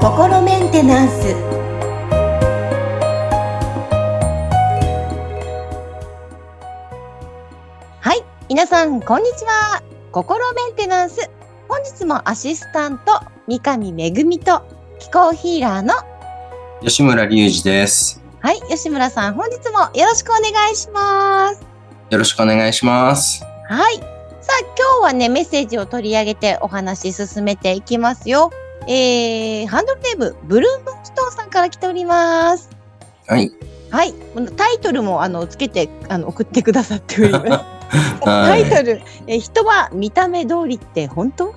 心メンテナンスはい皆さんこんにちは心メンテナンス本日もアシスタント三上恵と気候ヒーラーの吉村隆二です。はい吉村さん本日もよろしくお願いしますよろしくお願いします。はい。さあ、今日はね、メッセージを取り上げてお話し進めていきますよ。えー、ハンドルネーム、ブルームストーンさんから来ております。はい。はい。タイトルも、あの、つけて、あの、送ってくださっております。タ はい。イトル、えー人は見た目通りって本当？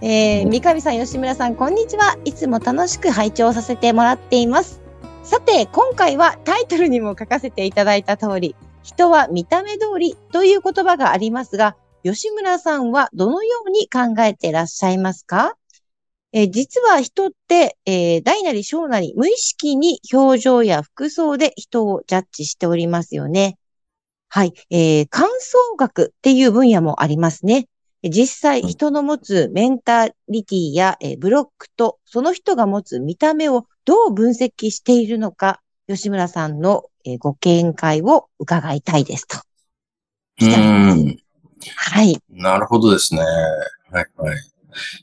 えー、三上さん、吉村さん、こんにちは。いつも楽しく拝聴させてもらっています。さて、今回はタイトルにも書かせていただいた通り、人は見た目通りという言葉がありますが、吉村さんはどのように考えていらっしゃいますか？えー実は人って、えー大なり小なり無意識に表情や服装で人をジャッジしておりますよね。はい。えー感想学っていう分野もありますね。実際、うん人の持つメンタリティや、えーブロックと、その人が持つ見た目をどう分析しているのか、吉村さんの、えーご見解を伺いたいですと。うーん。はい。なるほどですね。はい、はい。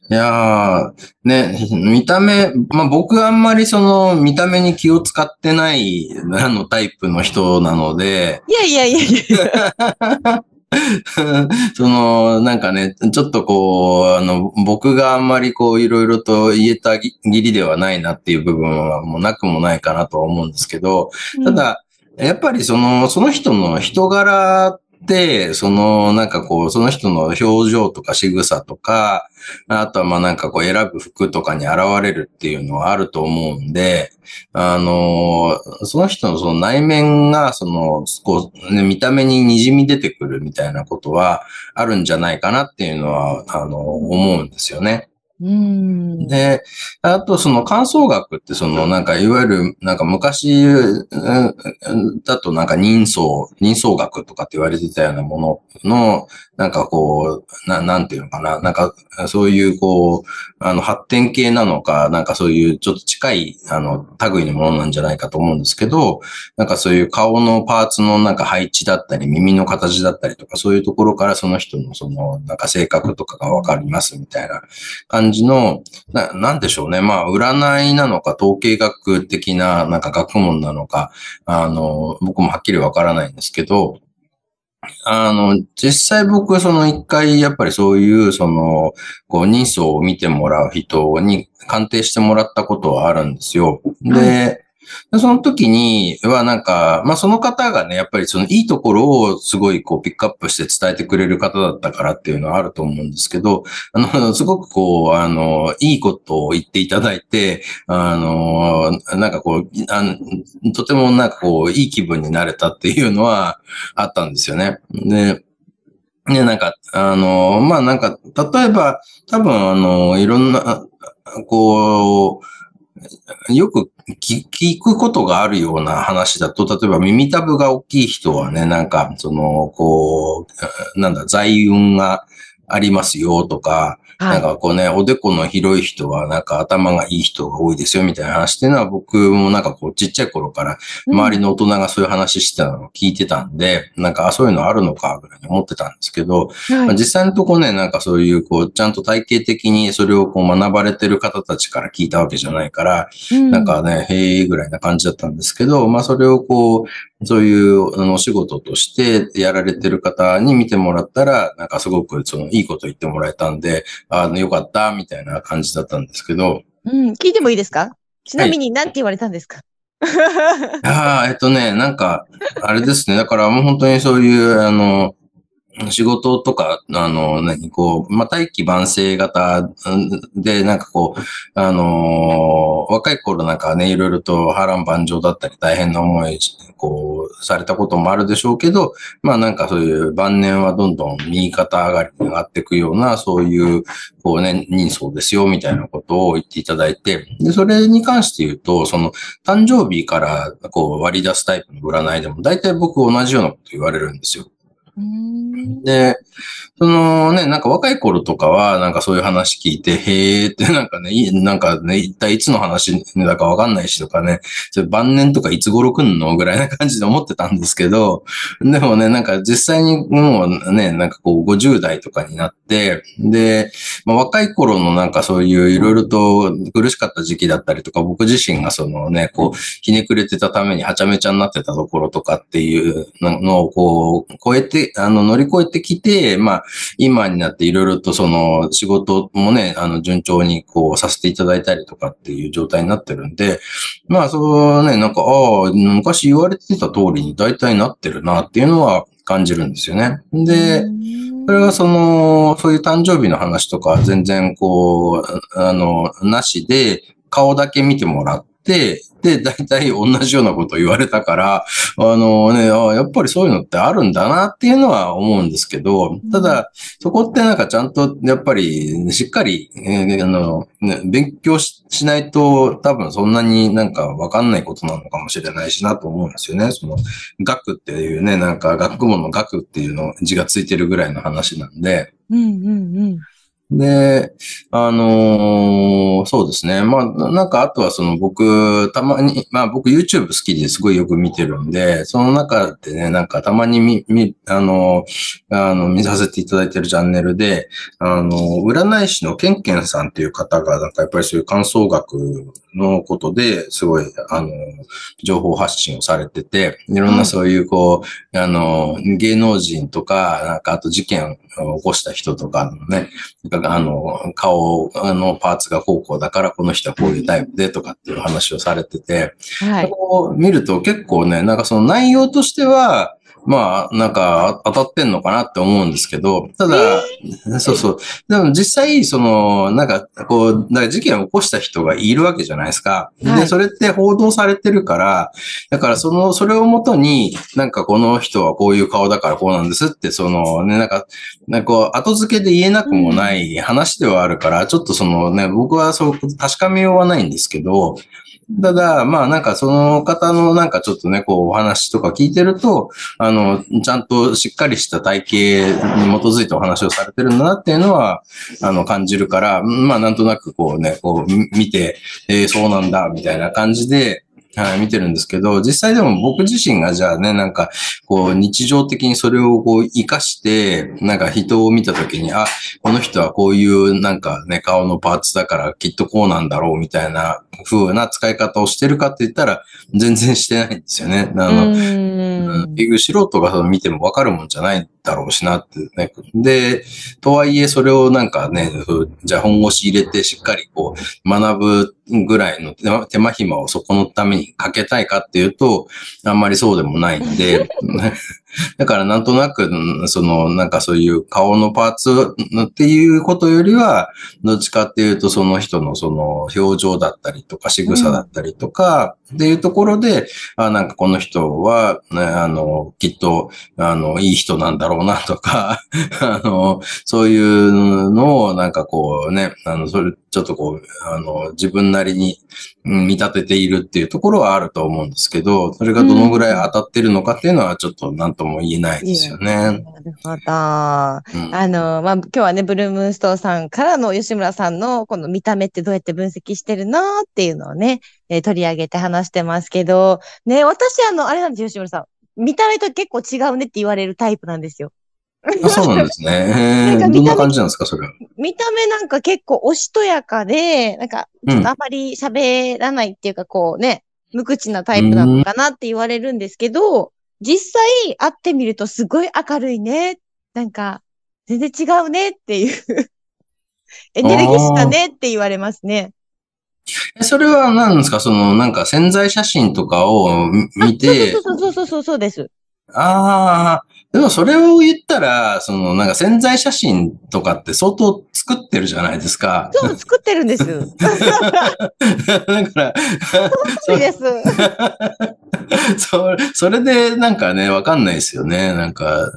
いやー、ね、見た目、まあ、僕はあんまりその見た目に気を使ってないあのタイプの人なので、いやいやいやいや。その、なんかね、ちょっとこう、あの、僕があんまりこう、いろいろと言えたぎぎりではないなっていう部分はもうなくもないかなとは思うんですけど、ただ、やっぱりその、その人の人柄その、なんかこう、その人の表情とか仕草とか、あとはまあなんかこう選ぶ服とかに現れるっていうのはあると思うんで、あの、その人のその内面が、その、こう、ね、見た目に滲み出てくるみたいなことはあるんじゃないかなっていうのは、あの、思うんですよね。うーん。で、あとその感想学ってそのなんかいわゆるなんか昔うんだとなんか人相、人相学とかって言われてたようなものの、なんかこう、ななんていうのかな、なんかそういうこう、あの発展系なのか、なんかそういうちょっと近いあの類のものなんじゃないかと思うんですけど、なんかそういう顔のパーツのなんか配置だったり、耳の形だったりとか、そういうところからその人のそのなんか性格とかがわかりますみたいな感じの、な、なんでしょうね。まあ、占いなのか、統計学的な、なんか学問なのか、あの、僕もはっきりわからないんですけど、あの、実際僕、その一回、やっぱりそういう、その、こう、人相を見てもらう人に鑑定してもらったことはあるんですよ。でその時にはなんか、まあその方がね、やっぱりそのいいところをすごいこうピックアップして伝えてくれる方だったからっていうのはあると思うんですけど、あの、すごくこう、あの、いいことを言っていただいて、あの、なんかこう、あのとてもなんかこう、いい気分になれたっていうのはあったんですよね。で、ね、なんか、あの、まあなんか、例えば、多分あの、いろんな、こう、よく聞くことがあるような話だと、例えば耳たぶが大きい人はね、なんか、その、こう、なんだ、財運がありますよとか、はなんかこうね、おでこの広い人はなんか頭がいい人が多いですよみたいな話っていうのは僕もなんかこうちっちゃい頃から周りの大人がそういう話してたのを聞いてたんで、なんかあそういうのあるのかぐらいに思ってたんですけど、い。はい。まあ実際のとこね、なんかそういうこうちゃんと体系的にそれをこう学ばれてる方たちから聞いたわけじゃないから、なんかね、へえぐらいな感じだったんですけど、まあそれをこう、そういうあのお仕事としてやられてる方に見てもらったら、なんかすごくそのいいこと言ってもらえたんで、あのよかった、みたいな感じだったんですけど、うん、聞いてもいいですか？ちなみに何て言われたんですか、ああ、えっとね、なんか、あれですね。だからもう本当にそういう、あの、仕事とか、あの、何、こう、まあ、大器晩成型で、なんかこう、あのー若い頃なんかね、いろいろと波乱万丈だったり大変な思い、こう、されたこともあるでしょうけど、まあなんかそういう晩年はどんどん右肩上がりに上がっていくような、そういう、こうね、人相ですよ、みたいなことを言っていただいて、で、それに関して言うと、その、誕生日からこう割り出すタイプの占いでも、大体僕同じようなこと言われるんですよ。で、そのね、なんか若い頃とかは、なんかそういう話聞いて、へーってなんかね、なんかね、一体いつの話だかわかんないしとかね、それ晩年とかいつ頃来んのぐらいな感じで思ってたんですけど、でもね、なんか実際にもうね、なんかこう50代とかになって、で、まあ、若い頃のなんかそういういろいろと苦しかった時期だったりとか、僕自身がそのね、こう、ひねくれてたためにはちゃめちゃになってたところとかっていうのをこう、超えて、あの、乗り越えてきて、まあ、今になっていろいろとその仕事もね、あの、順調にこうさせていただいたりとかっていう状態になってるんで、まあ、そうね、なんか、ああ、昔言われてた通りに大体なってるなっていうのは感じるんですよね。で、それはその、そういう誕生日の話とか全然こう、あの、なしで、顔だけ見てもらって、で、大体同じようなことを言われたから、あのね、あやっぱりそういうのってあるんだなっていうのは思うんですけど、ただ、そこってなんかちゃんと、やっぱり、しっかり、えー、あの、ね、勉強しないと、多分そんなになんかわかんないことなのかもしれないしなと思うんですよね。その、学っていうね、なんか学問の学っていうの字がついてるぐらいの話なんで、うんうんうん。で、あのー、そうですね。まあ、なんか、あとはその僕、たまに、まあ僕 YouTube 好きですごいよく見てるんで、その中でね、なんかたまに見、見、あの、あの、見させていただいてるチャンネルで、あの、占い師のケンケンさんっていう方が、なんかやっぱりそういう感想学のことですごい、あの、情報発信をされてて、いろんなそういうこう、あの、芸能人とか、なんかあと事件を起こした人とかのね、あの、顔のパーツがこうこうだからこの人はこういうタイプでとかっていう話をされてて、はい、こう見ると結構ね、なんかその内容としては、まあ、なんか当たってんのかなって思うんですけど、ただ、そうそう。でも実際、その、なんか、こう、か事件を起こした人がいるわけじゃないですか。はい、で、それって報道されてるから、だからその、それをもとに、なんかこの人はこういう顔だからこうなんですって、そのね、なんか、なんか後付けで言えなくもない話ではあるから、ちょっとそのね、僕はそう、確かめようはないんですけど、ただ、まあなんかその方のなんかちょっとね、こうお話とか聞いてると、ああの、ちゃんとしっかりした体型に基づいてお話をされてるんだなっていうのは、あの、感じるから、まあなんとなくこうね、こう見て、えー、そうなんだ、みたいな感じで、はい、見てるんですけど、実際でも僕自身がじゃあね、なんか、こう、日常的にそれをこう、活かして、なんか人を見たときに、あ、この人はこういうなんかね、顔のパーツだからきっとこうなんだろうみたいな風な使い方をしてるかって言ったら、全然してないんですよね。あの、結局素人が見てもわかるもんじゃないだろうしなってね。で、とはいえそれをなんかね、じゃあ本腰入れてしっかりこう、学ぶぐらいの手間暇をそこのためにかけたいかっていうと、あんまりそうでもないんで、だからなんとなく、その、なんかそういう顔のパーツっていうことよりは、どっちかっていうとその人のその表情だったりとか仕草だったりとか、っていうところで、あなんかこの人は、ね、あの、きっと、あの、いい人なんだろうなとか、あの、そういうのをなんかこうね、あの、それ、ちょっとこう、あの、自分なりに見立てているっていうところはあると思うんですけど、それがどのぐらい当たってるのかっていうのはちょっと何とも言えないですよね。なるほど。うん、あの、まあ、今日はね、ブルームーストーさんからの吉村さんのこの見た目ってどうやって分析してるのっていうのをね、えー、取り上げて話してますけど、ね、私あの、あれなんですよ、吉村さん。見た目と結構違うねって言われるタイプなんですよ。あそうなんですね。なんどんな感じなんですか、それは？見た目なんか結構おしとやかで、なんか、ちょっとあまり喋らないっていうか、こうね、無口なタイプなのかなって言われるんですけど、実際会ってみるとすごい明るいね。なんか、全然違うねっていう エネルギッシュだねって言われますね。それは何ですか？その、なんか潜在写真とかを見て。そうそうそうそうそうそうです。ああ、でもそれを言ったら、そのなんか潜在写真とかって相当作ってるじゃないですか。そう、作ってるんです。だから、そうです。そ それでなんかね、わかんないですよね、なんか。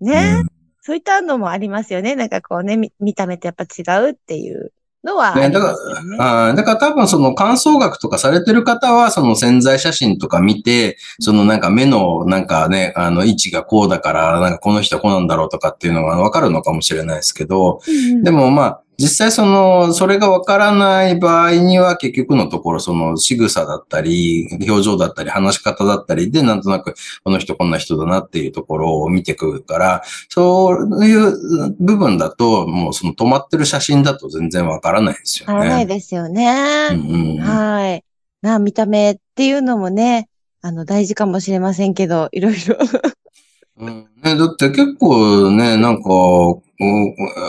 ね、うん、そういったのもありますよね。なんかこうね、見た目ってやっぱ違うっていう。のはありますよね。あだから多分その感想学とかされてる方は、その潜在写真とか見て、そのなんか目のなんかね、あの位置がこうだから、なんかこの人はこうなんだろうとかっていうのがわかるのかもしれないですけど、うんでもまあ、実際その、それがわからない場合には結局のところその仕草だったり、表情だったり、話し方だったりでなんとなくこの人こんな人だなっていうところを見てくるから、そういう部分だともうその止まってる写真だと全然わからないですよわからないね。ですよね。うんうんはい。な、見た目っていうのもね、あの、大事かもしれませんけど、いろいろ。うんね、だって結構ね、なんか、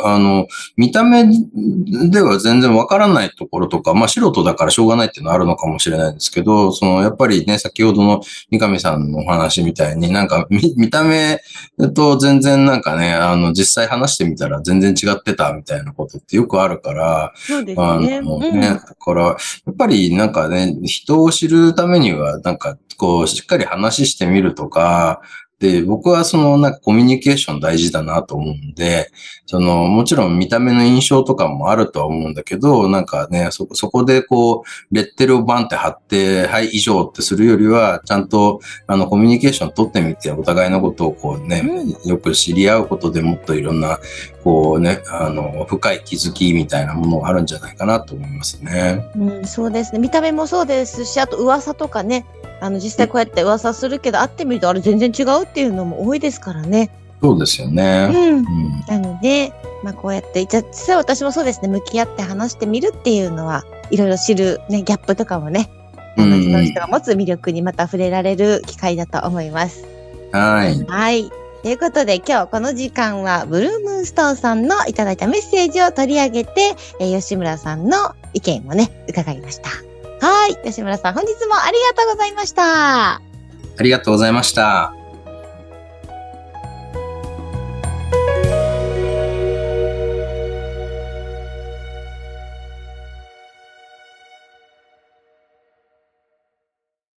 あの、見た目では全然わからないところとか、まあ素人だからしょうがないっていうのはあるのかもしれないんですけど、そのやっぱりね、先ほどの三上さんのお話みたいになんか見見た目と全然なんかね、あの実際話してみたら全然違ってたみたいなことってよくあるから、そうですあね。のうんね、だから、やっぱりなんかね、人を知るためには、なんかこう、しっかり話してみるとか、で、僕はそのなんかコミュニケーション大事だなと思うんで、その、もちろん見た目の印象とかもあるとは思うんだけど、なんかね、そ、そこでこう、レッテルをバンって貼って、はい、以上ってするよりは、ちゃんと、あの、コミュニケーション取ってみて、お互いのことをこうね、よく知り合うことでもっといろんな、こうね、あの、深い気づきみたいなものがあるんじゃないかなと思いますね。うん、そうですね。見た目もそうですし、あと噂とかね、あの、実際こうやって噂するけど、会ってみるとあれ全然違うっていうのも多いですからね。そうですようね。ん。うん。なので、まあこうやって、じゃあ実際私もそうですね、向き合って話してみるっていうのは、いろいろ知るね、ギャップとかもね、その人が持つ魅力にまた触れられる機会だと思います。はい。はい。ということで今日この時間はブルームーンストーンさんのいただいたメッセージを取り上げて、えー吉村さんの意見をね、伺いました。はい。吉村さん本日もありがとうございました。ありがとうございました。